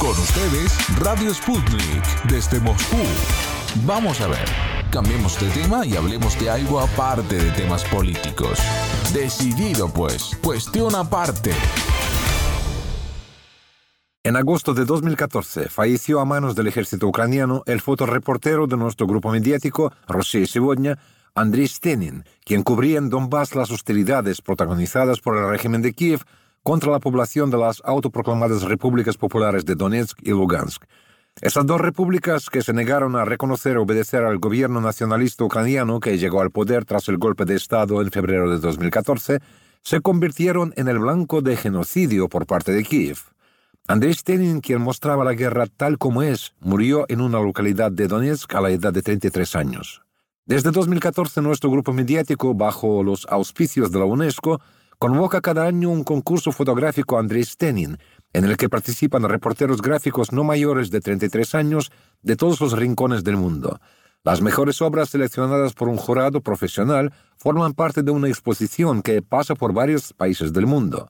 Con ustedes, Radio Sputnik, desde Moscú. Vamos a ver, cambiemos de tema y hablemos de algo aparte de temas políticos. Decidido pues, cuestión aparte. En agosto de 2014 falleció a manos del ejército ucraniano el fotoreportero de nuestro grupo mediático, Rossiya Сегодня, Andriy Stenin, quien cubría en Donbass las hostilidades protagonizadas por el régimen de Kiev contra la población de las autoproclamadas repúblicas populares de Donetsk y Lugansk. Esas dos repúblicas que se negaron a reconocer y obedecer al gobierno nacionalista ucraniano que llegó al poder tras el golpe de Estado en febrero de 2014, se convirtieron en el blanco de genocidio por parte de Kiev. Andrei Stenin, quien mostraba la guerra tal como es, murió en una localidad de Donetsk a la edad de 33 años. Desde 2014, nuestro grupo mediático, bajo los auspicios de la UNESCO, convoca cada año un concurso fotográfico Andrés Stenin, en el que participan reporteros gráficos no mayores de 33 años de todos los rincones del mundo. Las mejores obras seleccionadas por un jurado profesional forman parte de una exposición que pasa por varios países del mundo.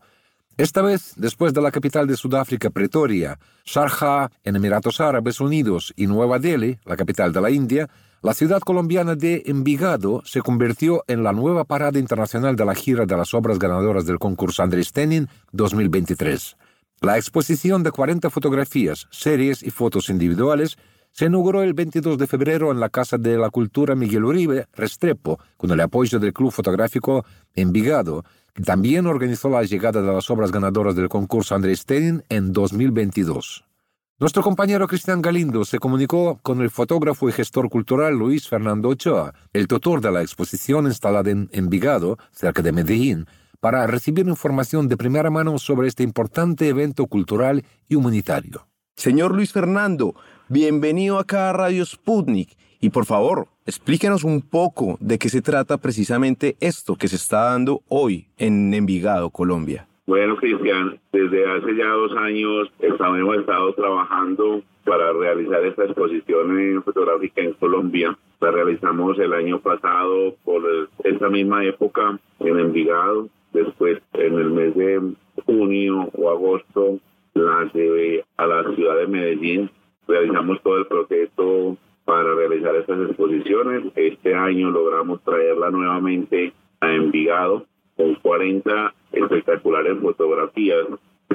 Esta vez, después de la capital de Sudáfrica, Pretoria, Sharjah, en Emiratos Árabes Unidos y Nueva Delhi, la capital de la India, la ciudad colombiana de Envigado se convirtió en la nueva parada internacional de la gira de las obras ganadoras del concurso Andrés Tenin 2023. La exposición de 40 fotografías, series y fotos individuales se inauguró el 22 de febrero en la Casa de la Cultura Miguel Uribe, Restrepo, con el apoyo del Club Fotográfico Envigado, que también organizó la llegada de las obras ganadoras del concurso Andrés Tenin en 2022. Nuestro compañero Cristian Galindo se comunicó con el fotógrafo y gestor cultural Luis Fernando Ochoa, el tutor de la exposición instalada en Envigado, cerca de Medellín, para recibir información de primera mano sobre este importante evento cultural y humanitario. Señor Luis Fernando, bienvenido acá a Radio Sputnik y por favor, explíquenos un poco de qué se trata precisamente esto que se está dando hoy en Envigado, Colombia. Bueno, Cristian, desde hace ya dos años hemos estado trabajando para realizar esta exposición fotográfica en Colombia. La realizamos el año pasado por esta misma época en Envigado. Después, en el mes de junio o agosto, la llevé a la ciudad de Medellín. Realizamos todo el proceso para realizar estas exposiciones. Este año logramos traerla nuevamente a Envigado con 40 espectaculares fotografías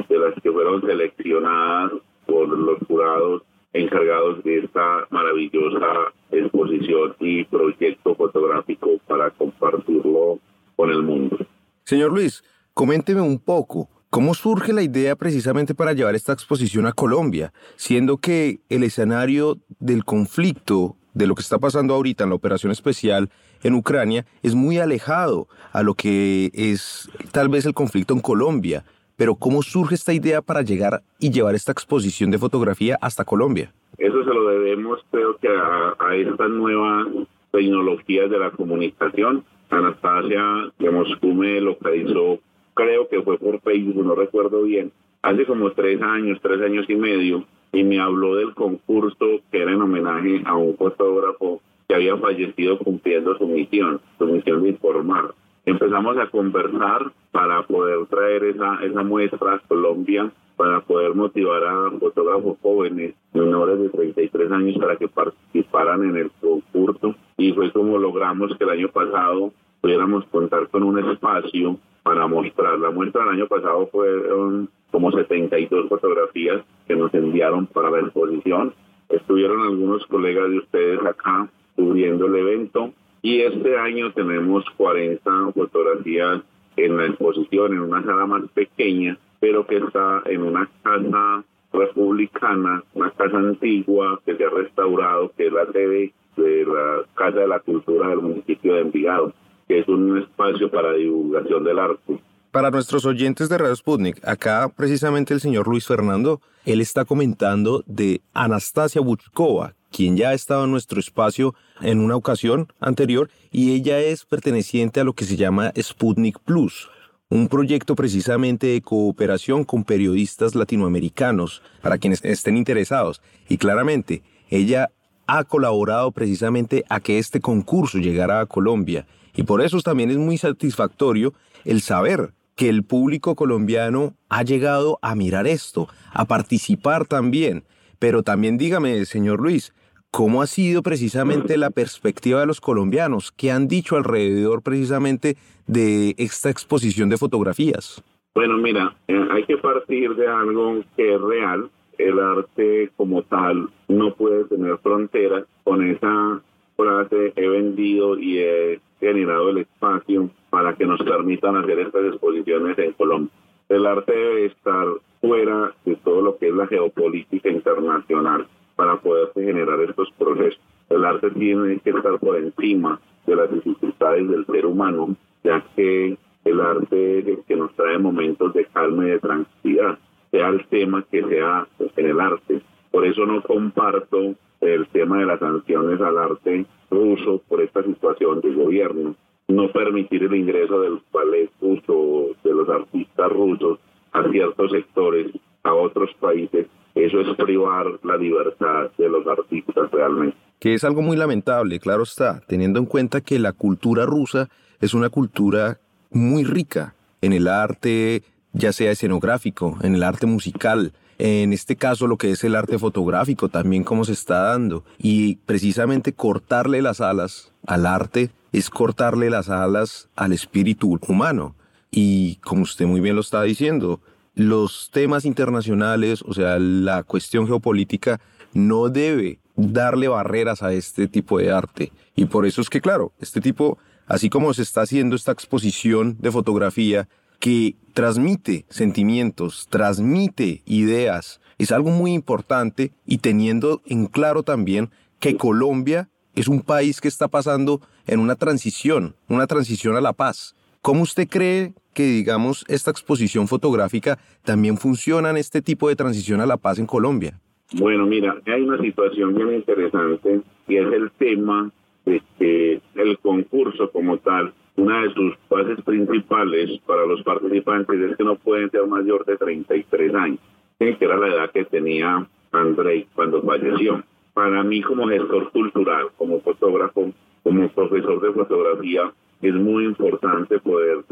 de las que fueron seleccionadas por los jurados encargados de esta maravillosa exposición y proyecto fotográfico para compartirlo con el mundo. Señor Luis, coménteme un poco, ¿cómo surge la idea precisamente para llevar esta exposición a Colombia, siendo que el escenario del conflicto de lo que está pasando ahorita en la operación especial en Ucrania es muy alejado a lo que es tal vez el conflicto en Colombia. Pero ¿cómo surge esta idea para llegar y llevar esta exposición de fotografía hasta Colombia? Eso se lo debemos, creo que a, a estas nuevas tecnologías de la comunicación. Anastasia de Moscú me localizó, creo que fue por Facebook, no recuerdo bien, hace como tres años, tres años y medio, y me habló del concurso que era en homenaje a un fotógrafo que había fallecido cumpliendo su misión, su misión de informar. Empezamos a conversar para poder traer esa, esa muestra a Colombia, para poder motivar a fotógrafos jóvenes menores de 33 años para que participaran en el concurso. Y fue como logramos que el año pasado pudiéramos contar con un espacio para mostrar. La muestra del año pasado fueron como 72 fotografías que nos enviaron para la exposición. Estuvieron algunos colegas de ustedes acá cubriendo el evento y este año tenemos 40 fotografías en la exposición en una sala más pequeña, pero que está en una casa republicana, una casa antigua que se ha restaurado, que es la sede de la Casa de la Cultura del municipio de Envigado, que es un espacio para divulgación del arte. Para nuestros oyentes de Radio Sputnik, acá precisamente el señor Luis Fernando, él está comentando de Anastasia Buchkova, quien ya ha estado en nuestro espacio en una ocasión anterior y ella es perteneciente a lo que se llama Sputnik Plus, un proyecto precisamente de cooperación con periodistas latinoamericanos para quienes estén interesados. Y claramente, ella ha colaborado precisamente a que este concurso llegara a Colombia y por eso también es muy satisfactorio el saber que el público colombiano ha llegado a mirar esto, a participar también. Pero también dígame, señor Luis, ¿cómo ha sido precisamente la perspectiva de los colombianos? ¿Qué han dicho alrededor precisamente de esta exposición de fotografías? Bueno, mira, eh, hay que partir de algo que es real. El arte como tal no puede tener fronteras. Con esa frase he vendido y he generado el espacio para que nos permitan hacer estas exposiciones en Colombia. El arte debe estar fuera de todo lo que es la geopolítica internacional para poder generar estos procesos. El arte tiene que estar por encima de las dificultades del ser humano, ya que el arte es el que nos trae momentos de calma y de tranquilidad, sea el tema que sea en el arte. Por eso no comparto el tema de las sanciones al arte ruso por esta situación del gobierno. No permitir el ingreso del ballet ruso, de los artistas rusos a ciertos sectores, a otros países, eso es privar la libertad de los artistas realmente. Que es algo muy lamentable, claro está, teniendo en cuenta que la cultura rusa es una cultura muy rica en el arte, ya sea escenográfico, en el arte musical, en este caso lo que es el arte fotográfico también cómo se está dando y precisamente cortarle las alas al arte es cortarle las alas al espíritu humano y como usted muy bien lo está diciendo los temas internacionales o sea la cuestión geopolítica no debe darle barreras a este tipo de arte y por eso es que claro este tipo así como se está haciendo esta exposición de fotografía que transmite sentimientos, transmite ideas, es algo muy importante y teniendo en claro también que Colombia es un país que está pasando en una transición, una transición a la paz. ¿Cómo usted cree que, digamos, esta exposición fotográfica también funciona en este tipo de transición a la paz en Colombia? Bueno, mira, hay una situación bien interesante y es el tema de que el concurso como tal, una de sus bases principales para los participantes es que no pueden ser mayor de 33 años, que era la edad que tenía Andrei cuando falleció. Para mí como gestor cultural, como fotógrafo, como profesor de fotografía, es muy importante poder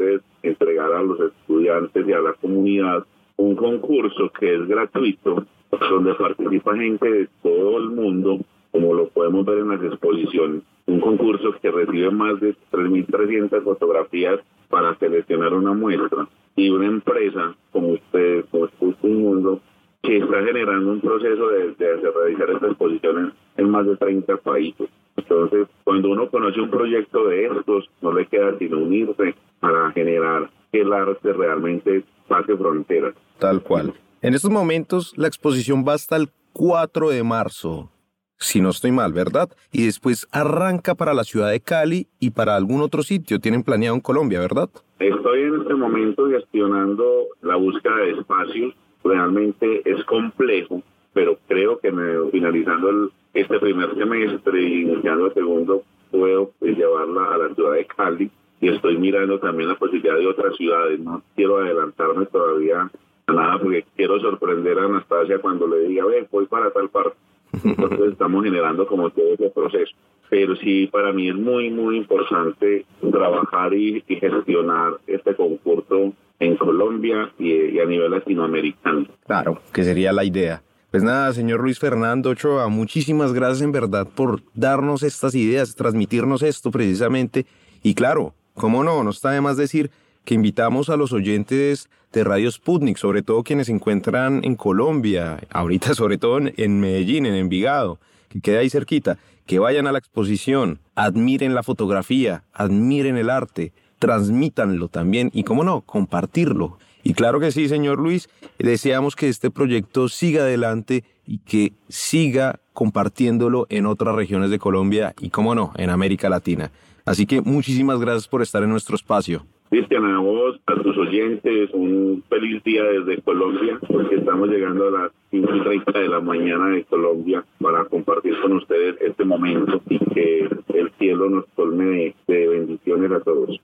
entregar a los estudiantes y a la comunidad un concurso que es gratuito, donde participa gente de todo el mundo como lo podemos ver en las exposiciones, un concurso que recibe más de 3.300 fotografías para seleccionar una muestra y una empresa como ustedes, como un Mundo, que está generando un proceso de, de realizar estas exposiciones en más de 30 países. Entonces, cuando uno conoce un proyecto de estos, no le queda sino unirse para generar que el arte realmente pase fronteras. Tal cual. En estos momentos, la exposición va hasta el 4 de marzo si no estoy mal, ¿verdad? Y después arranca para la ciudad de Cali y para algún otro sitio. Tienen planeado en Colombia, ¿verdad? Estoy en este momento gestionando la búsqueda de espacios. Realmente es complejo, pero creo que finalizando este primer semestre y iniciando el segundo, puedo pues, llevarla a la ciudad de Cali. Y estoy mirando también la posibilidad de otras ciudades. No quiero adelantarme todavía a nada porque quiero sorprender a Anastasia cuando le diga, ve, voy para tal parte. Entonces estamos generando como todo ese proceso. Pero sí, para mí es muy, muy importante trabajar y, gestionar este concurso en Colombia y, a nivel latinoamericano. Claro, que sería la idea. Pues nada, señor Luis Fernando Ochoa, muchísimas gracias en verdad por darnos estas ideas, transmitirnos esto precisamente. Y claro, cómo no, no está de más decir que invitamos a los oyentes de Radio Sputnik, sobre todo quienes se encuentran en Colombia, ahorita sobre todo en Medellín, en Envigado, que queda ahí cerquita, que vayan a la exposición, admiren la fotografía, admiren el arte, transmítanlo también y, cómo no, compartirlo. Y claro que sí, señor Luis, deseamos que este proyecto siga adelante y que siga compartiéndolo en otras regiones de Colombia y, cómo no, en América Latina. Así que muchísimas gracias por estar en nuestro espacio. Cristian, a vos, a tus oyentes, un feliz día desde Colombia, porque estamos llegando a las 5 y 30 de la mañana de Colombia para compartir con ustedes este momento y que el cielo nos colme de bendiciones a todos.